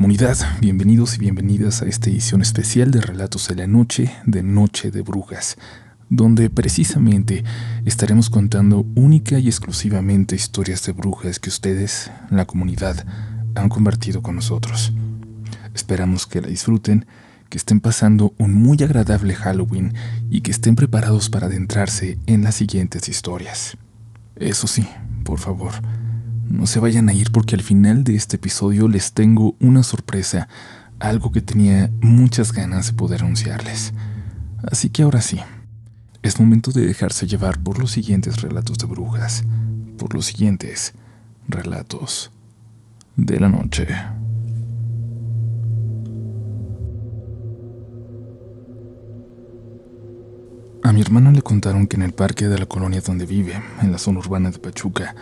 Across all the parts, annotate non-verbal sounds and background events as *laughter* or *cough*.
Comunidad, bienvenidos y bienvenidas a esta edición especial de Relatos de la Noche, de Noche de Brujas, donde precisamente estaremos contando única y exclusivamente historias de brujas que ustedes, la comunidad, han compartido con nosotros. Esperamos que la disfruten, que estén pasando un muy agradable Halloween y que estén preparados para adentrarse en las siguientes historias. Eso sí, por favor, no se vayan a ir porque al final de este episodio les tengo una sorpresa, algo que tenía muchas ganas de poder anunciarles. Así que ahora sí, es momento de dejarse llevar por los siguientes relatos de brujas, por los siguientes relatos de la noche. A mi hermano le contaron que en el parque de la colonia donde vive, en la zona urbana de Pachuca,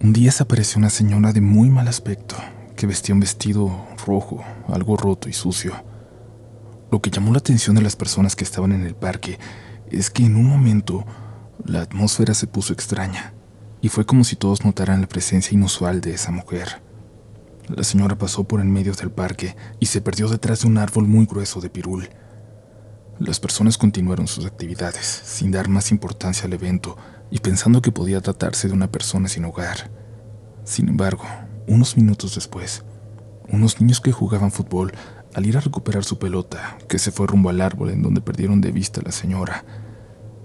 un día se apareció una señora de muy mal aspecto, que vestía un vestido rojo, algo roto y sucio. Lo que llamó la atención de las personas que estaban en el parque es que en un momento la atmósfera se puso extraña, y fue como si todos notaran la presencia inusual de esa mujer. La señora pasó por en medio del parque y se perdió detrás de un árbol muy grueso de pirul. Las personas continuaron sus actividades, sin dar más importancia al evento y pensando que podía tratarse de una persona sin hogar. Sin embargo, unos minutos después, unos niños que jugaban fútbol, al ir a recuperar su pelota, que se fue rumbo al árbol en donde perdieron de vista a la señora,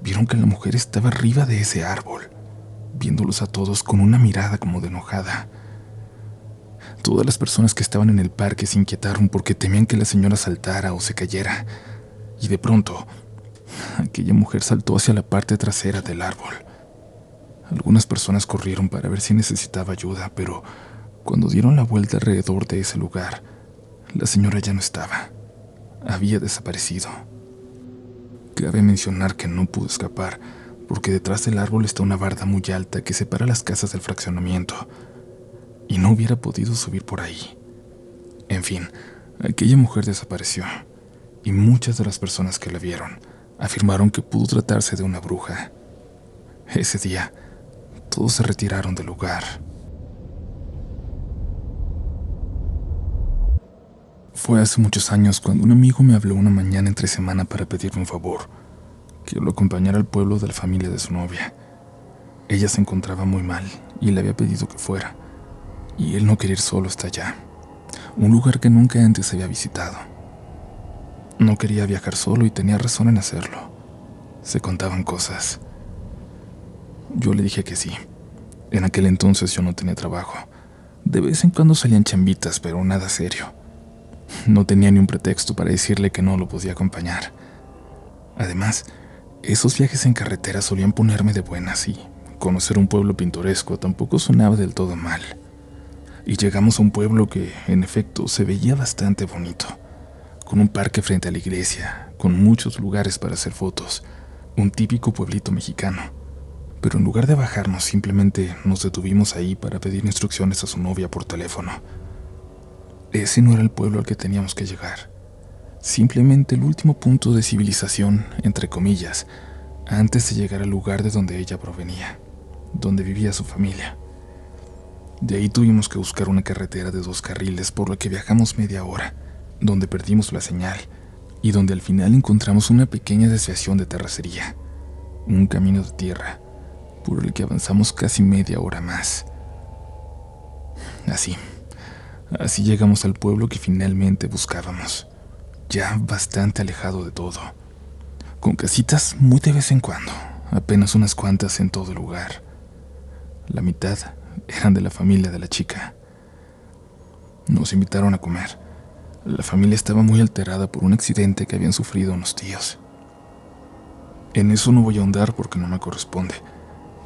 vieron que la mujer estaba arriba de ese árbol, viéndolos a todos con una mirada como de enojada. Todas las personas que estaban en el parque se inquietaron porque temían que la señora saltara o se cayera, y de pronto, aquella mujer saltó hacia la parte trasera del árbol. Algunas personas corrieron para ver si necesitaba ayuda, pero cuando dieron la vuelta alrededor de ese lugar, la señora ya no estaba. Había desaparecido. Cabe mencionar que no pudo escapar, porque detrás del árbol está una barda muy alta que separa las casas del fraccionamiento, y no hubiera podido subir por ahí. En fin, aquella mujer desapareció, y muchas de las personas que la vieron afirmaron que pudo tratarse de una bruja. Ese día, todos se retiraron del lugar. Fue hace muchos años cuando un amigo me habló una mañana entre semana para pedirme un favor, que lo acompañara al pueblo de la familia de su novia. Ella se encontraba muy mal y le había pedido que fuera, y él no quería ir solo hasta allá, un lugar que nunca antes había visitado. No quería viajar solo y tenía razón en hacerlo. Se contaban cosas. Yo le dije que sí. En aquel entonces yo no tenía trabajo. De vez en cuando salían chambitas, pero nada serio. No tenía ni un pretexto para decirle que no lo podía acompañar. Además, esos viajes en carretera solían ponerme de buenas y conocer un pueblo pintoresco tampoco sonaba del todo mal. Y llegamos a un pueblo que, en efecto, se veía bastante bonito, con un parque frente a la iglesia, con muchos lugares para hacer fotos, un típico pueblito mexicano pero en lugar de bajarnos simplemente nos detuvimos ahí para pedir instrucciones a su novia por teléfono. Ese no era el pueblo al que teníamos que llegar, simplemente el último punto de civilización, entre comillas, antes de llegar al lugar de donde ella provenía, donde vivía su familia. De ahí tuvimos que buscar una carretera de dos carriles por la que viajamos media hora, donde perdimos la señal y donde al final encontramos una pequeña desviación de terracería, un camino de tierra por el que avanzamos casi media hora más. Así, así llegamos al pueblo que finalmente buscábamos, ya bastante alejado de todo, con casitas muy de vez en cuando, apenas unas cuantas en todo el lugar. La mitad eran de la familia de la chica. Nos invitaron a comer. La familia estaba muy alterada por un accidente que habían sufrido unos tíos. En eso no voy a ahondar porque no me corresponde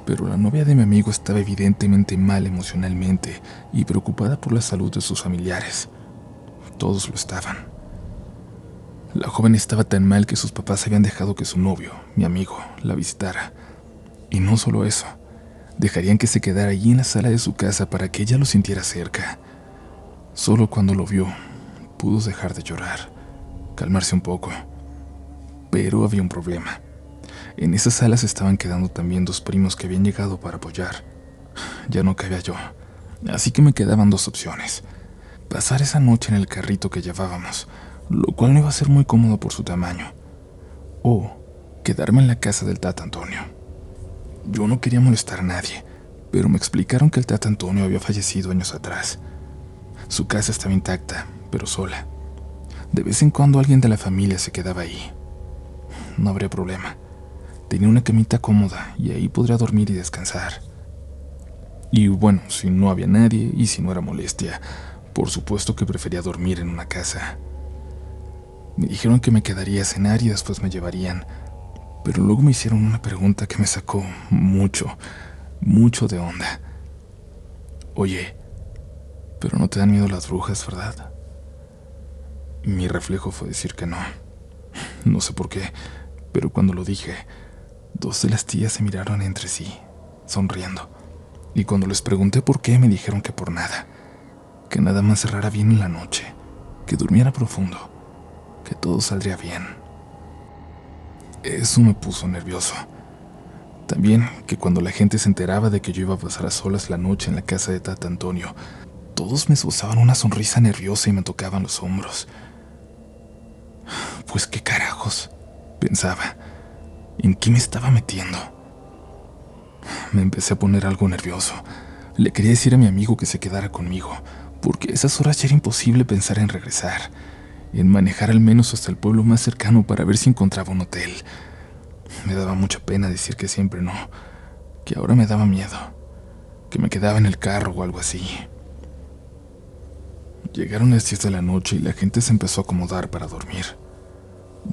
pero la novia de mi amigo estaba evidentemente mal emocionalmente y preocupada por la salud de sus familiares. Todos lo estaban. La joven estaba tan mal que sus papás habían dejado que su novio, mi amigo, la visitara. Y no solo eso, dejarían que se quedara allí en la sala de su casa para que ella lo sintiera cerca. Solo cuando lo vio, pudo dejar de llorar, calmarse un poco. Pero había un problema. En esas salas estaban quedando también dos primos que habían llegado para apoyar. Ya no cabía yo, así que me quedaban dos opciones. pasar esa noche en el carrito que llevábamos, lo cual no iba a ser muy cómodo por su tamaño, o quedarme en la casa del Tata Antonio. Yo no quería molestar a nadie, pero me explicaron que el Tata Antonio había fallecido años atrás. Su casa estaba intacta, pero sola. De vez en cuando alguien de la familia se quedaba ahí. No habría problema. Tenía una camita cómoda y ahí podría dormir y descansar. Y bueno, si no había nadie y si no era molestia, por supuesto que prefería dormir en una casa. Me dijeron que me quedaría a cenar y después me llevarían, pero luego me hicieron una pregunta que me sacó mucho, mucho de onda. Oye, pero no te dan miedo las brujas, ¿verdad? Mi reflejo fue decir que no. No sé por qué, pero cuando lo dije, dos de las tías se miraron entre sí, sonriendo. Y cuando les pregunté por qué, me dijeron que por nada. Que nada más cerrara bien en la noche, que durmiera profundo, que todo saldría bien. Eso me puso nervioso. También que cuando la gente se enteraba de que yo iba a pasar a solas la noche en la casa de Tata Antonio, todos me esbozaban una sonrisa nerviosa y me tocaban los hombros. Pues qué carajos, pensaba. ¿En qué me estaba metiendo? Me empecé a poner algo nervioso. Le quería decir a mi amigo que se quedara conmigo, porque a esas horas ya era imposible pensar en regresar, en manejar al menos hasta el pueblo más cercano para ver si encontraba un hotel. Me daba mucha pena decir que siempre no, que ahora me daba miedo, que me quedaba en el carro o algo así. Llegaron las 10 de la noche y la gente se empezó a acomodar para dormir.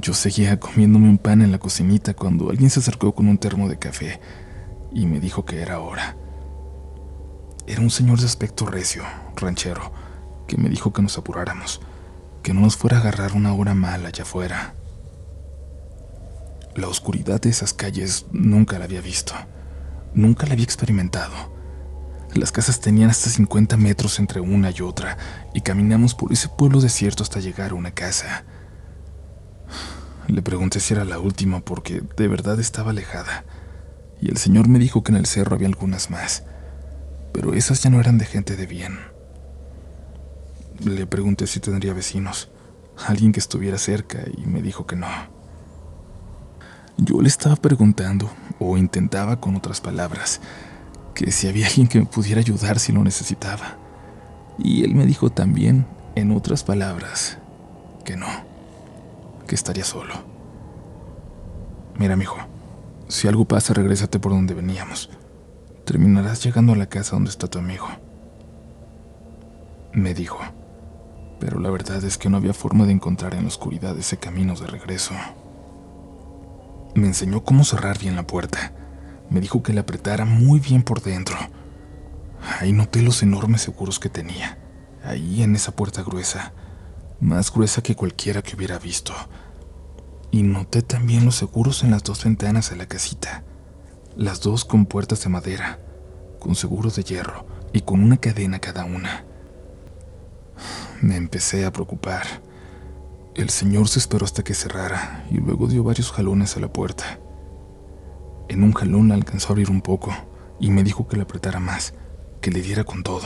Yo seguía comiéndome un pan en la cocinita cuando alguien se acercó con un termo de café y me dijo que era hora. Era un señor de aspecto recio, ranchero, que me dijo que nos apuráramos, que no nos fuera a agarrar una hora mala allá afuera. La oscuridad de esas calles nunca la había visto, nunca la había experimentado. Las casas tenían hasta 50 metros entre una y otra, y caminamos por ese pueblo desierto hasta llegar a una casa. Le pregunté si era la última porque de verdad estaba alejada, y el señor me dijo que en el cerro había algunas más, pero esas ya no eran de gente de bien. Le pregunté si tendría vecinos, alguien que estuviera cerca, y me dijo que no. Yo le estaba preguntando, o intentaba con otras palabras, que si había alguien que me pudiera ayudar si lo necesitaba. Y él me dijo también, en otras palabras, que no, que estaría solo. Mira, mijo, si algo pasa, regrésate por donde veníamos. Terminarás llegando a la casa donde está tu amigo. Me dijo, pero la verdad es que no había forma de encontrar en la oscuridad ese camino de regreso. Me enseñó cómo cerrar bien la puerta me dijo que la apretara muy bien por dentro. Ahí noté los enormes seguros que tenía, ahí en esa puerta gruesa, más gruesa que cualquiera que hubiera visto. Y noté también los seguros en las dos ventanas de la casita, las dos con puertas de madera, con seguros de hierro y con una cadena cada una. Me empecé a preocupar. El señor se esperó hasta que cerrara y luego dio varios jalones a la puerta. En un jalón alcanzó a abrir un poco y me dijo que le apretara más, que le diera con todo.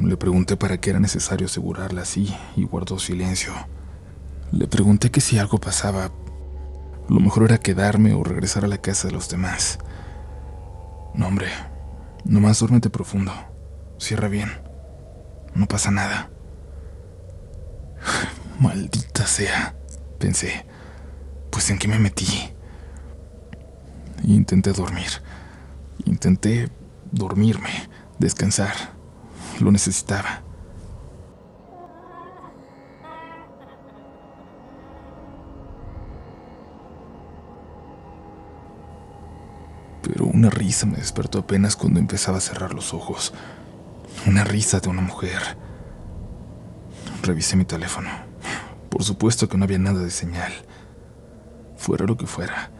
Le pregunté para qué era necesario asegurarla así y guardó silencio. Le pregunté que si algo pasaba, lo mejor era quedarme o regresar a la casa de los demás. No, hombre, nomás duérmete profundo. Cierra bien. No pasa nada. *sighs* Maldita sea, pensé. Pues en qué me metí intenté dormir. Intenté dormirme, descansar. Lo necesitaba. Pero una risa me despertó apenas cuando empezaba a cerrar los ojos. Una risa de una mujer. Revisé mi teléfono. Por supuesto que no había nada de señal. Fuera lo que fuera.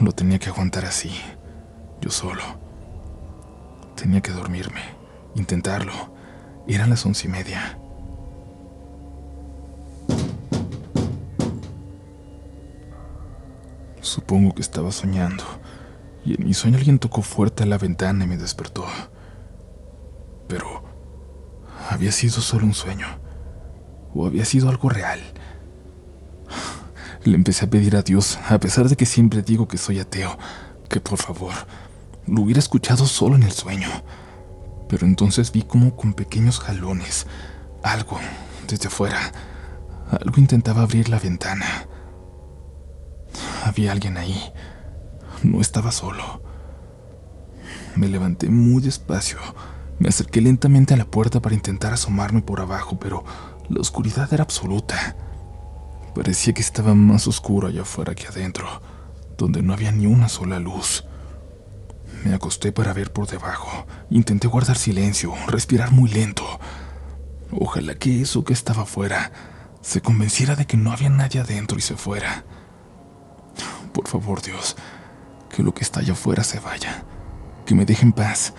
Lo tenía que aguantar así, yo solo. Tenía que dormirme, intentarlo. Eran las once y media. Supongo que estaba soñando, y en mi sueño alguien tocó fuerte a la ventana y me despertó. Pero había sido solo un sueño o había sido algo real. Le empecé a pedir a Dios, a pesar de que siempre digo que soy ateo, que por favor lo hubiera escuchado solo en el sueño. Pero entonces vi como con pequeños jalones, algo desde afuera, algo intentaba abrir la ventana. Había alguien ahí. No estaba solo. Me levanté muy despacio. Me acerqué lentamente a la puerta para intentar asomarme por abajo, pero la oscuridad era absoluta. Parecía que estaba más oscuro allá afuera que adentro, donde no había ni una sola luz. Me acosté para ver por debajo. Intenté guardar silencio, respirar muy lento. Ojalá que eso que estaba afuera se convenciera de que no había nadie adentro y se fuera. Por favor, Dios, que lo que está allá afuera se vaya. Que me deje en paz.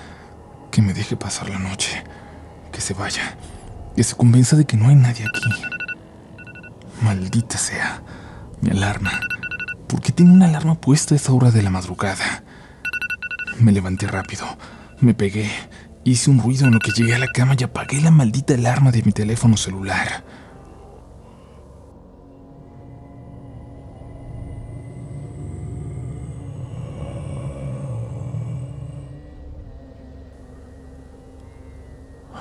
Que me deje pasar la noche. Que se vaya. Que se convenza de que no hay nadie aquí. Maldita sea. Mi alarma. ¿Por qué tiene una alarma puesta a esa hora de la madrugada? Me levanté rápido. Me pegué. Hice un ruido en lo que llegué a la cama y apagué la maldita alarma de mi teléfono celular.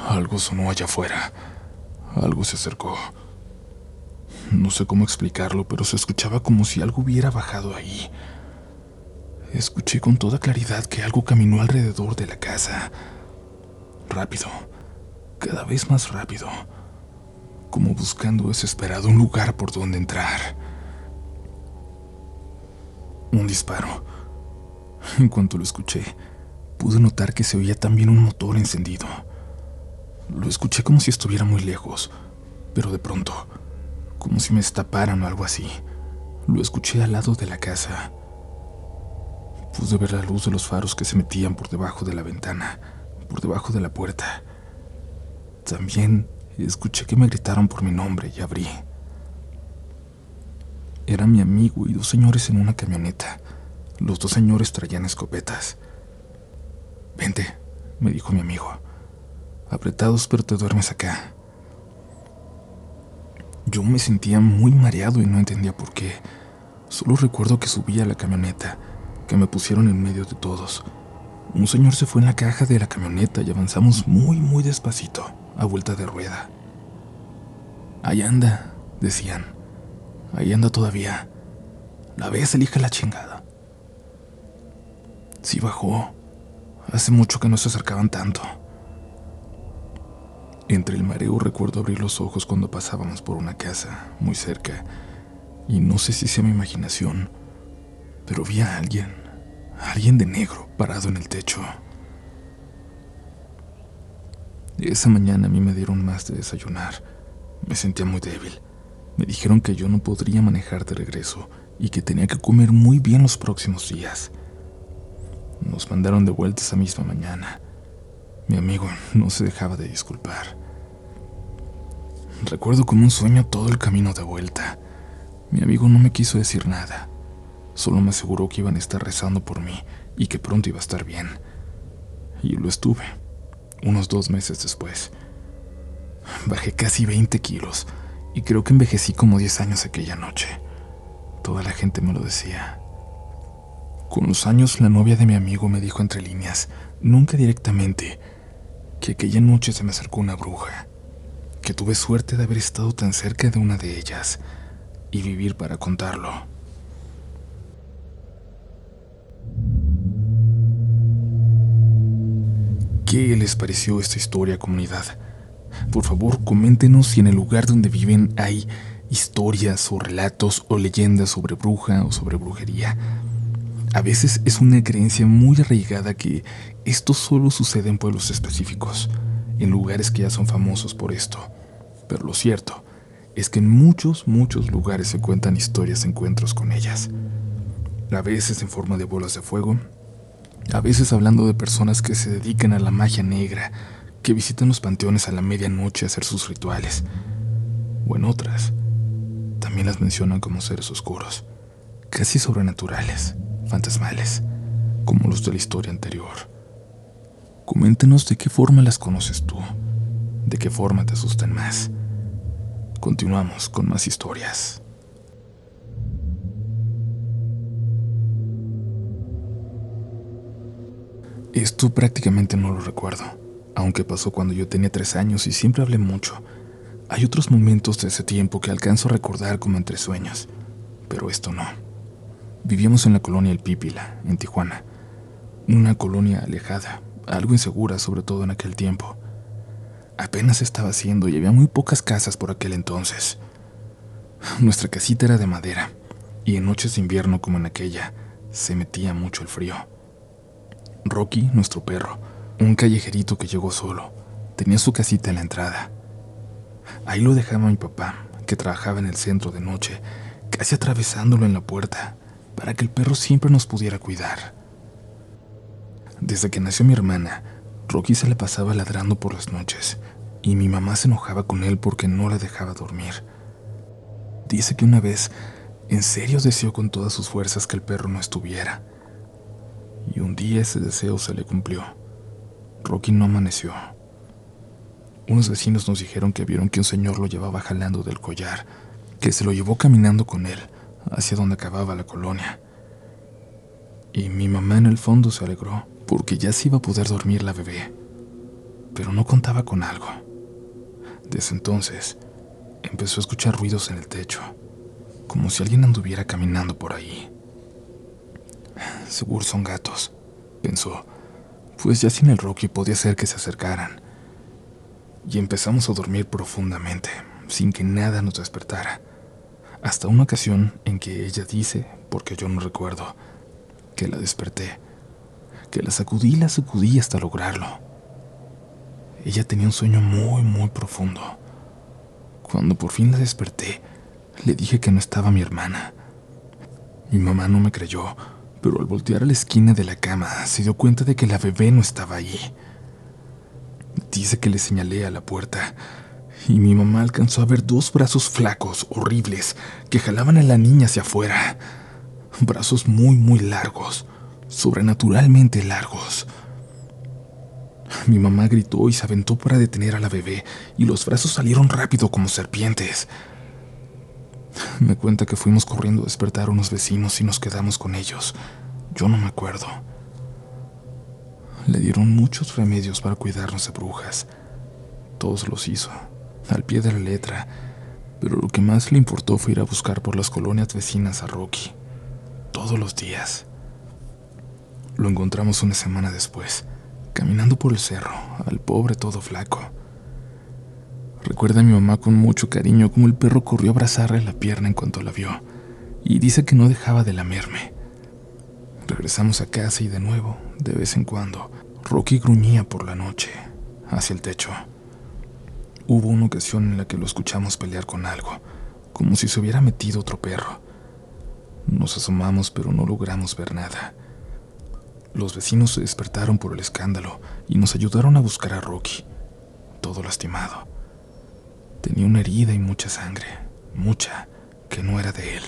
Algo sonó allá afuera. Algo se acercó. No sé cómo explicarlo, pero se escuchaba como si algo hubiera bajado ahí. Escuché con toda claridad que algo caminó alrededor de la casa. Rápido, cada vez más rápido, como buscando desesperado un lugar por donde entrar. Un disparo. En cuanto lo escuché, pude notar que se oía también un motor encendido. Lo escuché como si estuviera muy lejos, pero de pronto, como si me estaparan o algo así, lo escuché al lado de la casa. Pude ver la luz de los faros que se metían por debajo de la ventana, por debajo de la puerta. También escuché que me gritaron por mi nombre y abrí. Era mi amigo y dos señores en una camioneta. Los dos señores traían escopetas. Vente, me dijo mi amigo apretados, pero te duermes acá. Yo me sentía muy mareado y no entendía por qué. Solo recuerdo que subí a la camioneta, que me pusieron en medio de todos. Un señor se fue en la caja de la camioneta y avanzamos muy, muy despacito, a vuelta de rueda. Ahí anda, decían. Ahí anda todavía. La ves, elija la chingada. Sí bajó. Hace mucho que no se acercaban tanto. Entre el mareo recuerdo abrir los ojos cuando pasábamos por una casa muy cerca, y no sé si sea mi imaginación, pero vi a alguien, alguien de negro, parado en el techo. Esa mañana a mí me dieron más de desayunar. Me sentía muy débil. Me dijeron que yo no podría manejar de regreso y que tenía que comer muy bien los próximos días. Nos mandaron de vuelta esa misma mañana. Mi amigo no se dejaba de disculpar. Recuerdo como un sueño todo el camino de vuelta. Mi amigo no me quiso decir nada. Solo me aseguró que iban a estar rezando por mí y que pronto iba a estar bien. Y lo estuve, unos dos meses después. Bajé casi 20 kilos y creo que envejecí como 10 años aquella noche. Toda la gente me lo decía. Con los años la novia de mi amigo me dijo entre líneas, nunca directamente, que aquella noche se me acercó una bruja que tuve suerte de haber estado tan cerca de una de ellas y vivir para contarlo. ¿Qué les pareció esta historia, comunidad? Por favor, coméntenos si en el lugar donde viven hay historias o relatos o leyendas sobre bruja o sobre brujería. A veces es una creencia muy arraigada que esto solo sucede en pueblos específicos en lugares que ya son famosos por esto. Pero lo cierto es que en muchos, muchos lugares se cuentan historias encuentros con ellas. A veces en forma de bolas de fuego, a veces hablando de personas que se dedican a la magia negra, que visitan los panteones a la medianoche a hacer sus rituales. O en otras, también las mencionan como seres oscuros, casi sobrenaturales, fantasmales, como los de la historia anterior. Coméntenos de qué forma las conoces tú, de qué forma te asustan más. Continuamos con más historias. Esto prácticamente no lo recuerdo, aunque pasó cuando yo tenía tres años y siempre hablé mucho. Hay otros momentos de ese tiempo que alcanzo a recordar como entre sueños, pero esto no. Vivíamos en la colonia El Pípila, en Tijuana, una colonia alejada, algo insegura sobre todo en aquel tiempo. Apenas estaba haciendo y había muy pocas casas por aquel entonces. Nuestra casita era de madera y en noches de invierno como en aquella se metía mucho el frío. Rocky, nuestro perro, un callejerito que llegó solo, tenía su casita en la entrada. Ahí lo dejaba mi papá, que trabajaba en el centro de noche, casi atravesándolo en la puerta, para que el perro siempre nos pudiera cuidar. Desde que nació mi hermana, Rocky se le pasaba ladrando por las noches, y mi mamá se enojaba con él porque no la dejaba dormir. Dice que una vez, en serio deseó con todas sus fuerzas que el perro no estuviera y un día ese deseo se le cumplió. Rocky no amaneció. Unos vecinos nos dijeron que vieron que un señor lo llevaba jalando del collar, que se lo llevó caminando con él hacia donde acababa la colonia. Y mi mamá en el fondo se alegró, porque ya se iba a poder dormir la bebé. Pero no contaba con algo. Desde entonces, empezó a escuchar ruidos en el techo, como si alguien anduviera caminando por ahí. Seguro son gatos, pensó, pues ya sin el Rocky podía ser que se acercaran. Y empezamos a dormir profundamente, sin que nada nos despertara. Hasta una ocasión en que ella dice, porque yo no recuerdo, que la desperté, que la sacudí y la sacudí hasta lograrlo. Ella tenía un sueño muy, muy profundo. Cuando por fin la desperté, le dije que no estaba mi hermana. Mi mamá no me creyó, pero al voltear a la esquina de la cama se dio cuenta de que la bebé no estaba allí. Dice que le señalé a la puerta y mi mamá alcanzó a ver dos brazos flacos, horribles, que jalaban a la niña hacia afuera. Brazos muy, muy largos, sobrenaturalmente largos. Mi mamá gritó y se aventó para detener a la bebé y los brazos salieron rápido como serpientes. Me cuenta que fuimos corriendo a despertar a unos vecinos y nos quedamos con ellos. Yo no me acuerdo. Le dieron muchos remedios para cuidarnos de brujas. Todos los hizo, al pie de la letra, pero lo que más le importó fue ir a buscar por las colonias vecinas a Rocky. Todos los días. Lo encontramos una semana después, caminando por el cerro, al pobre todo flaco. Recuerda a mi mamá con mucho cariño como el perro corrió a abrazarle la pierna en cuanto la vio, y dice que no dejaba de lamerme. Regresamos a casa y de nuevo, de vez en cuando, Rocky gruñía por la noche, hacia el techo. Hubo una ocasión en la que lo escuchamos pelear con algo, como si se hubiera metido otro perro. Nos asomamos pero no logramos ver nada. Los vecinos se despertaron por el escándalo y nos ayudaron a buscar a Rocky, todo lastimado. Tenía una herida y mucha sangre, mucha, que no era de él.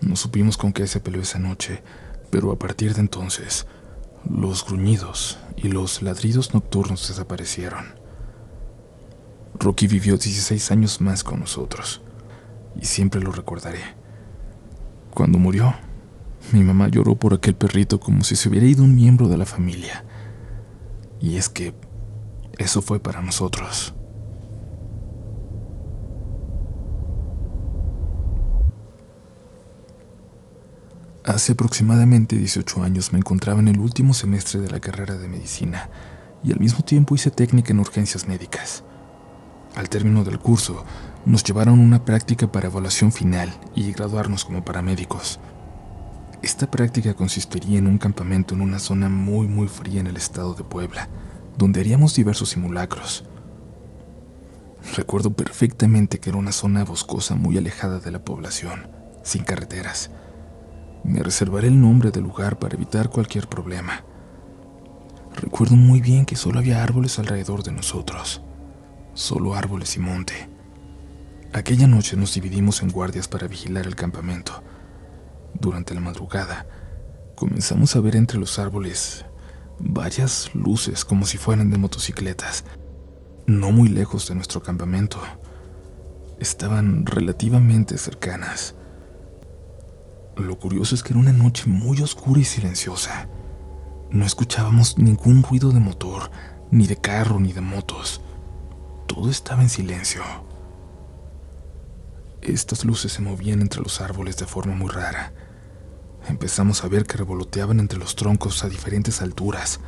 No supimos con qué se peleó esa noche, pero a partir de entonces, los gruñidos y los ladridos nocturnos desaparecieron. Rocky vivió 16 años más con nosotros, y siempre lo recordaré. Cuando murió, mi mamá lloró por aquel perrito como si se hubiera ido un miembro de la familia. Y es que eso fue para nosotros. Hace aproximadamente 18 años me encontraba en el último semestre de la carrera de medicina y al mismo tiempo hice técnica en urgencias médicas. Al término del curso, nos llevaron una práctica para evaluación final y graduarnos como paramédicos. Esta práctica consistiría en un campamento en una zona muy muy fría en el estado de Puebla, donde haríamos diversos simulacros. Recuerdo perfectamente que era una zona boscosa muy alejada de la población, sin carreteras me reservaré el nombre del lugar para evitar cualquier problema. Recuerdo muy bien que solo había árboles alrededor de nosotros, solo árboles y monte. Aquella noche nos dividimos en guardias para vigilar el campamento. Durante la madrugada, comenzamos a ver entre los árboles varias luces como si fueran de motocicletas, no muy lejos de nuestro campamento. Estaban relativamente cercanas. Lo curioso es que era una noche muy oscura y silenciosa. No escuchábamos ningún ruido de motor, ni de carro, ni de motos. Todo estaba en silencio. Estas luces se movían entre los árboles de forma muy rara. Empezamos a ver que revoloteaban entre los troncos a diferentes alturas.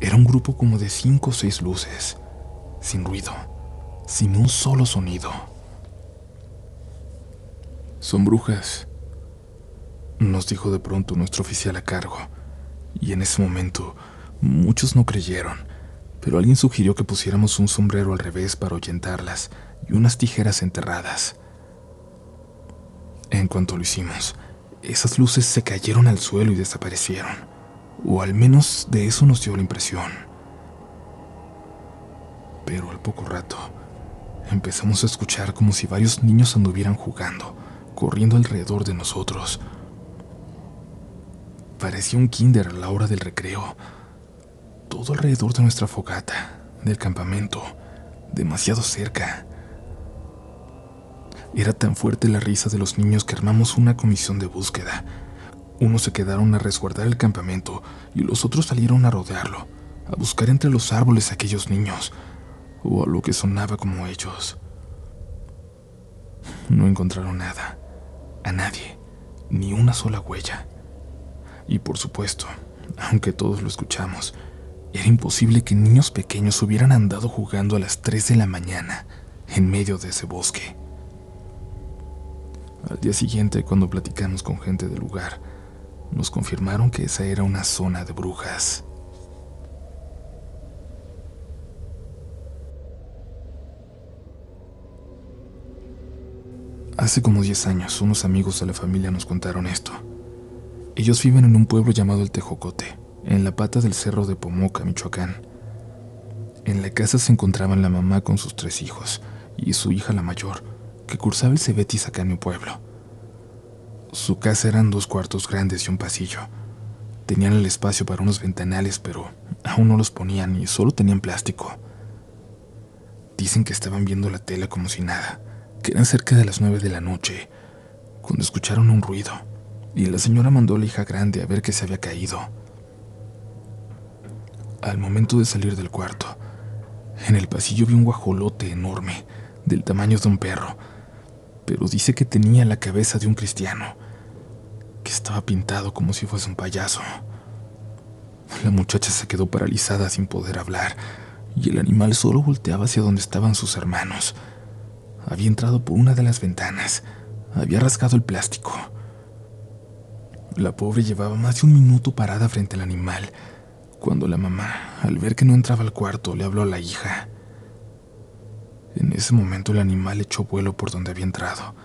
Era un grupo como de cinco o seis luces, sin ruido, sin un solo sonido. Son brujas, nos dijo de pronto nuestro oficial a cargo, y en ese momento muchos no creyeron, pero alguien sugirió que pusiéramos un sombrero al revés para ahuyentarlas y unas tijeras enterradas. En cuanto lo hicimos, esas luces se cayeron al suelo y desaparecieron, o al menos de eso nos dio la impresión. Pero al poco rato, empezamos a escuchar como si varios niños anduvieran jugando, corriendo alrededor de nosotros. Parecía un kinder a la hora del recreo, todo alrededor de nuestra fogata, del campamento, demasiado cerca. Era tan fuerte la risa de los niños que armamos una comisión de búsqueda. Unos se quedaron a resguardar el campamento y los otros salieron a rodearlo, a buscar entre los árboles a aquellos niños, o a lo que sonaba como ellos. No encontraron nada, a nadie, ni una sola huella. Y por supuesto, aunque todos lo escuchamos, era imposible que niños pequeños hubieran andado jugando a las 3 de la mañana en medio de ese bosque. Al día siguiente, cuando platicamos con gente del lugar, nos confirmaron que esa era una zona de brujas. Hace como 10 años, unos amigos de la familia nos contaron esto. Ellos viven en un pueblo llamado El Tejocote, en la pata del cerro de Pomoca, Michoacán. En la casa se encontraban la mamá con sus tres hijos y su hija la mayor, que cursaba el Cebetis acá en mi pueblo. Su casa eran dos cuartos grandes y un pasillo. Tenían el espacio para unos ventanales, pero aún no los ponían y solo tenían plástico. Dicen que estaban viendo la tela como si nada, que eran cerca de las nueve de la noche, cuando escucharon un ruido, y la señora mandó a la hija grande a ver que se había caído. Al momento de salir del cuarto, en el pasillo vi un guajolote enorme, del tamaño de un perro, pero dice que tenía la cabeza de un cristiano, que estaba pintado como si fuese un payaso. La muchacha se quedó paralizada sin poder hablar, y el animal solo volteaba hacia donde estaban sus hermanos. Había entrado por una de las ventanas, había rasgado el plástico. La pobre llevaba más de un minuto parada frente al animal, cuando la mamá, al ver que no entraba al cuarto, le habló a la hija. En ese momento el animal echó vuelo por donde había entrado.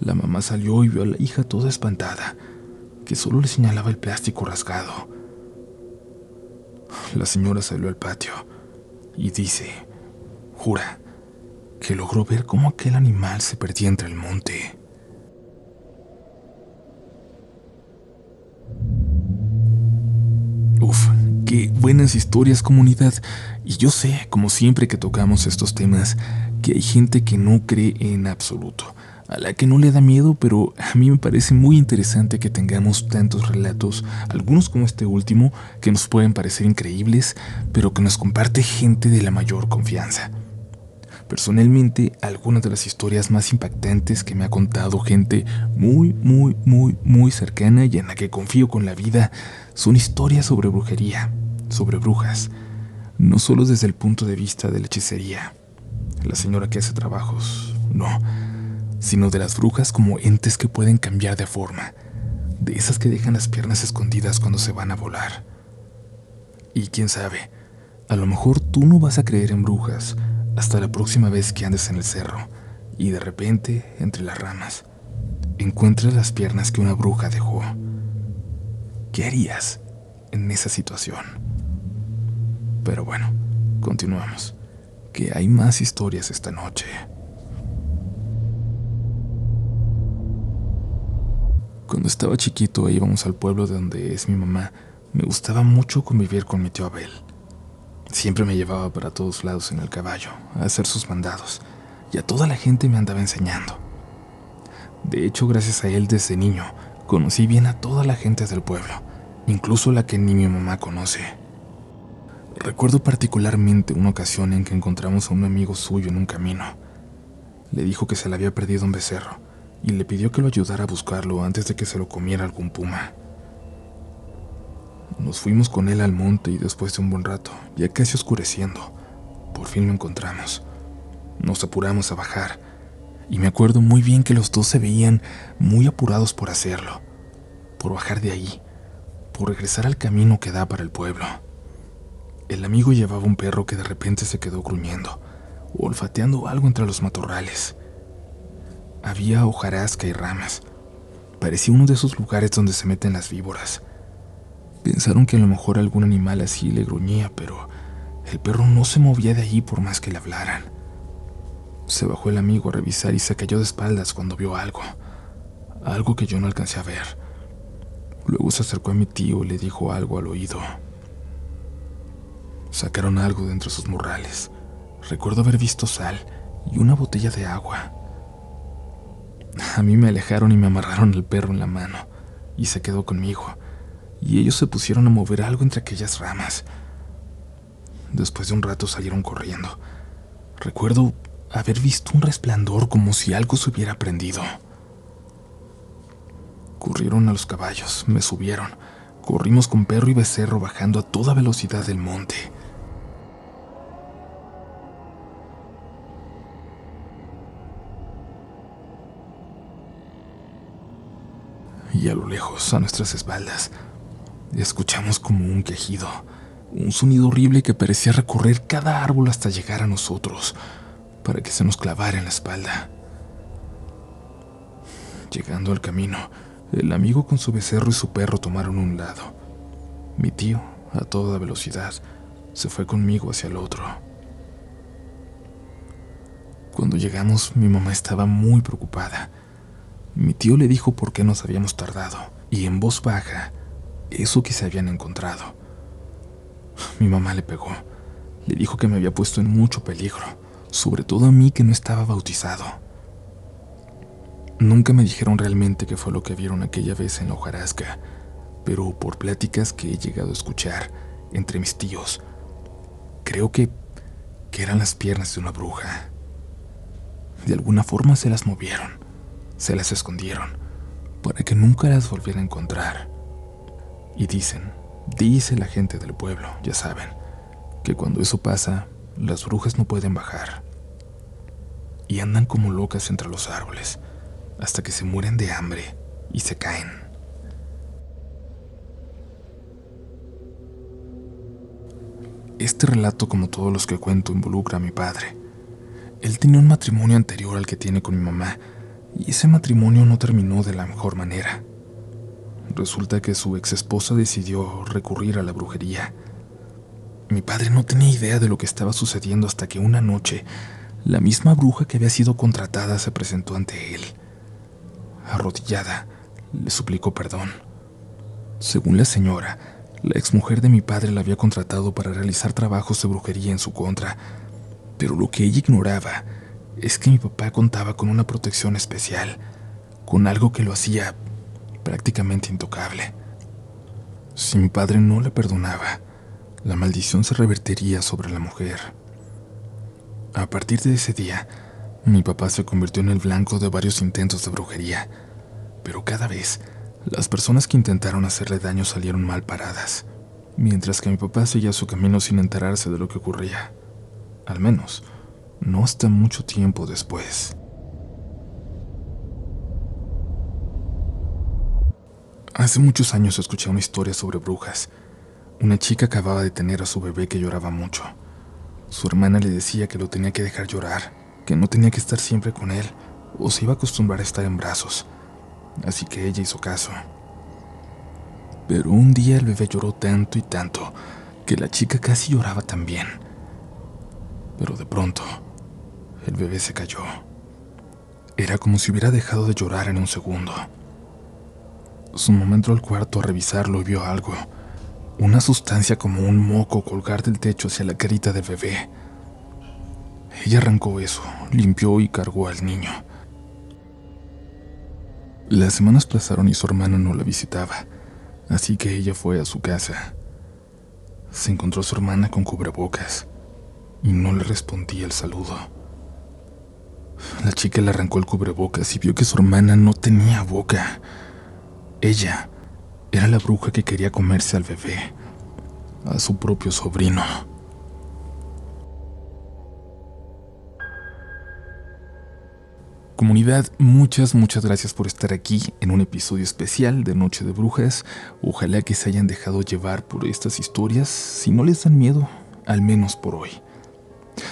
La mamá salió y vio a la hija toda espantada, que solo le señalaba el plástico rasgado. La señora salió al patio y dice, jura, que logró ver cómo aquel animal se perdía entre el monte. Uf, qué buenas historias comunidad. Y yo sé, como siempre que tocamos estos temas, que hay gente que no cree en absoluto, a la que no le da miedo, pero a mí me parece muy interesante que tengamos tantos relatos, algunos como este último, que nos pueden parecer increíbles, pero que nos comparte gente de la mayor confianza. Personalmente, algunas de las historias más impactantes que me ha contado gente muy, muy, muy, muy cercana y en la que confío con la vida son historias sobre brujería, sobre brujas, no solo desde el punto de vista de la hechicería, la señora que hace trabajos, no, sino de las brujas como entes que pueden cambiar de forma, de esas que dejan las piernas escondidas cuando se van a volar. Y quién sabe, a lo mejor tú no vas a creer en brujas, hasta la próxima vez que andes en el cerro y de repente, entre las ramas, encuentres las piernas que una bruja dejó. ¿Qué harías en esa situación? Pero bueno, continuamos, que hay más historias esta noche. Cuando estaba chiquito e íbamos al pueblo de donde es mi mamá, me gustaba mucho convivir con mi tío Abel. Siempre me llevaba para todos lados en el caballo, a hacer sus mandados, y a toda la gente me andaba enseñando. De hecho, gracias a él desde niño, conocí bien a toda la gente del pueblo, incluso la que ni mi mamá conoce. Recuerdo particularmente una ocasión en que encontramos a un amigo suyo en un camino. Le dijo que se le había perdido un becerro y le pidió que lo ayudara a buscarlo antes de que se lo comiera algún puma. Nos fuimos con él al monte y después de un buen rato, ya casi oscureciendo, por fin lo encontramos. Nos apuramos a bajar y me acuerdo muy bien que los dos se veían muy apurados por hacerlo, por bajar de ahí, por regresar al camino que da para el pueblo. El amigo llevaba un perro que de repente se quedó gruñendo, olfateando algo entre los matorrales. Había hojarasca y ramas. Parecía uno de esos lugares donde se meten las víboras. Pensaron que a lo mejor algún animal así le gruñía, pero el perro no se movía de allí por más que le hablaran. Se bajó el amigo a revisar y se cayó de espaldas cuando vio algo, algo que yo no alcancé a ver. Luego se acercó a mi tío y le dijo algo al oído. Sacaron algo de entre sus morrales. Recuerdo haber visto sal y una botella de agua. A mí me alejaron y me amarraron el perro en la mano y se quedó conmigo, y ellos se pusieron a mover algo entre aquellas ramas. Después de un rato salieron corriendo. Recuerdo haber visto un resplandor como si algo se hubiera prendido. Corrieron a los caballos, me subieron. Corrimos con perro y becerro bajando a toda velocidad del monte. y a lo lejos, a nuestras espaldas, escuchamos como un quejido, un sonido horrible que parecía recorrer cada árbol hasta llegar a nosotros, para que se nos clavara en la espalda. Llegando al camino, el amigo con su becerro y su perro tomaron un lado. Mi tío, a toda velocidad, se fue conmigo hacia el otro. Cuando llegamos, mi mamá estaba muy preocupada mi tío le dijo por qué nos habíamos tardado, y en voz baja, eso que se habían encontrado. Mi mamá le pegó. Le dijo que me había puesto en mucho peligro, sobre todo a mí que no estaba bautizado. Nunca me dijeron realmente qué fue lo que vieron aquella vez en la hojarasca, pero por pláticas que he llegado a escuchar entre mis tíos, creo que, que eran las piernas de una bruja. De alguna forma se las movieron se las escondieron para que nunca las volviera a encontrar. Y dicen, dice la gente del pueblo, ya saben, que cuando eso pasa, las brujas no pueden bajar. Y andan como locas entre los árboles, hasta que se mueren de hambre y se caen. Este relato, como todos los que cuento, involucra a mi padre. Él tenía un matrimonio anterior al que tiene con mi mamá, y ese matrimonio no terminó de la mejor manera. Resulta que su ex esposa decidió recurrir a la brujería. Mi padre no tenía idea de lo que estaba sucediendo hasta que una noche la misma bruja que había sido contratada se presentó ante él. Arrodillada, le suplicó perdón. Según la señora, la exmujer de mi padre la había contratado para realizar trabajos de brujería en su contra, pero lo que ella ignoraba es que mi papá contaba con una protección especial, con algo que lo hacía prácticamente intocable. Si mi padre no le perdonaba, la maldición se revertiría sobre la mujer. A partir de ese día, mi papá se convirtió en el blanco de varios intentos de brujería, pero cada vez las personas que intentaron hacerle daño salieron mal paradas, mientras que mi papá seguía su camino sin enterarse de lo que ocurría. Al menos, no hasta mucho tiempo después. Hace muchos años escuché una historia sobre brujas. Una chica acababa de tener a su bebé que lloraba mucho. Su hermana le decía que lo tenía que dejar llorar, que no tenía que estar siempre con él, o se iba a acostumbrar a estar en brazos. Así que ella hizo caso. Pero un día el bebé lloró tanto y tanto que la chica casi lloraba también. Pero de pronto, el bebé se cayó. Era como si hubiera dejado de llorar en un segundo. Su mamá entró al cuarto a revisarlo y vio algo. una sustancia como un moco colgar del techo hacia la carita del bebé. Ella arrancó eso, limpió y cargó al niño. Las semanas pasaron y su hermana no la visitaba, así que ella fue a su casa. Se encontró a su hermana con cubrebocas y no le respondía el saludo. La chica le arrancó el cubrebocas y vio que su hermana no tenía boca. Ella era la bruja que quería comerse al bebé, a su propio sobrino. Comunidad, muchas, muchas gracias por estar aquí en un episodio especial de Noche de Brujas. Ojalá que se hayan dejado llevar por estas historias, si no les dan miedo, al menos por hoy.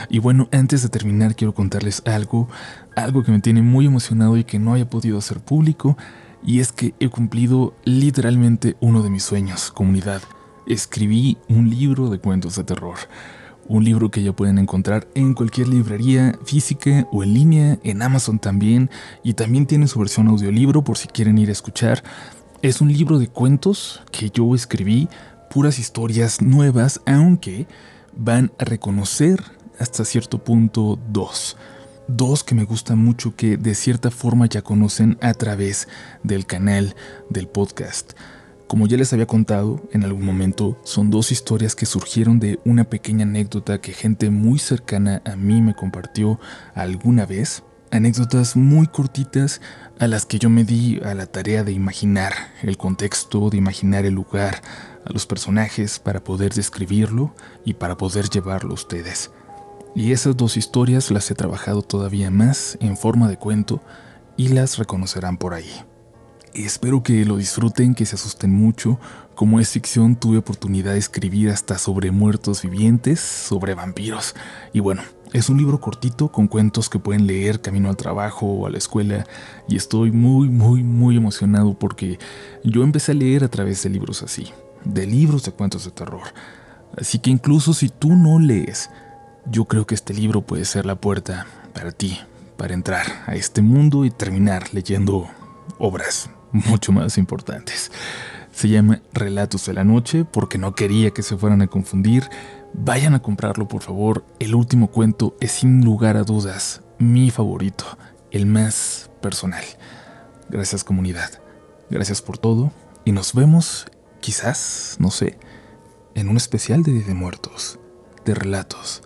Y bueno, antes de terminar quiero contarles algo, algo que me tiene muy emocionado y que no haya podido hacer público, y es que he cumplido literalmente uno de mis sueños, comunidad. Escribí un libro de cuentos de terror un libro que ya pueden encontrar en cualquier librería física o en línea, en Amazon también, y también tiene su versión audiolibro por si quieren ir a escuchar. Es un libro de cuentos que yo escribí, puras historias nuevas, aunque van a reconocer hasta cierto punto dos. Dos que me gustan mucho que de cierta forma ya conocen a través del canal del podcast. Como ya les había contado en algún momento, son dos historias que surgieron de una pequeña anécdota que gente muy cercana a mí me compartió alguna vez. Anécdotas muy cortitas a las que yo me di a la tarea de imaginar el contexto, de imaginar el lugar, a los personajes para poder describirlo y para poder llevarlo a ustedes. Y esas dos historias las he trabajado todavía más en forma de cuento y las reconocerán por ahí. Espero que lo disfruten, que se asusten mucho. Como es ficción, tuve oportunidad de escribir hasta sobre muertos vivientes, sobre vampiros. Y bueno, es un libro cortito con cuentos que pueden leer camino al trabajo o a la escuela. Y estoy muy, muy, muy emocionado porque yo empecé a leer a través de libros así, de libros de cuentos de terror. Así que incluso si tú no lees, yo creo que este libro puede ser la puerta para ti, para entrar a este mundo y terminar leyendo obras mucho más importantes. Se llama Relatos de la Noche porque no quería que se fueran a confundir. Vayan a comprarlo, por favor. El último cuento es sin lugar a dudas mi favorito, el más personal. Gracias comunidad. Gracias por todo y nos vemos, quizás, no sé, en un especial de Muertos, de Relatos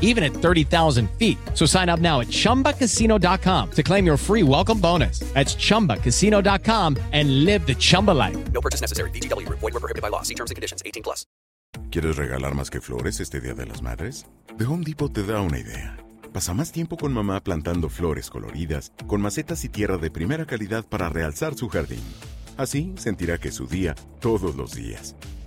even at 30,000 feet. So sign up now at chumbacasino.com to claim your free welcome bonus. That's chumbacasino.com and live the Chumba life. No purchase necessary. DTW, void, were prohibited by law. See terms and conditions 18 plus. ¿Quieres regalar más que flores este Día de las Madres? The Home Depot te da una idea. Pasa más tiempo con mamá plantando flores coloridas, con macetas y tierra de primera calidad para realzar su jardín. Así sentirá que es su día todos los días.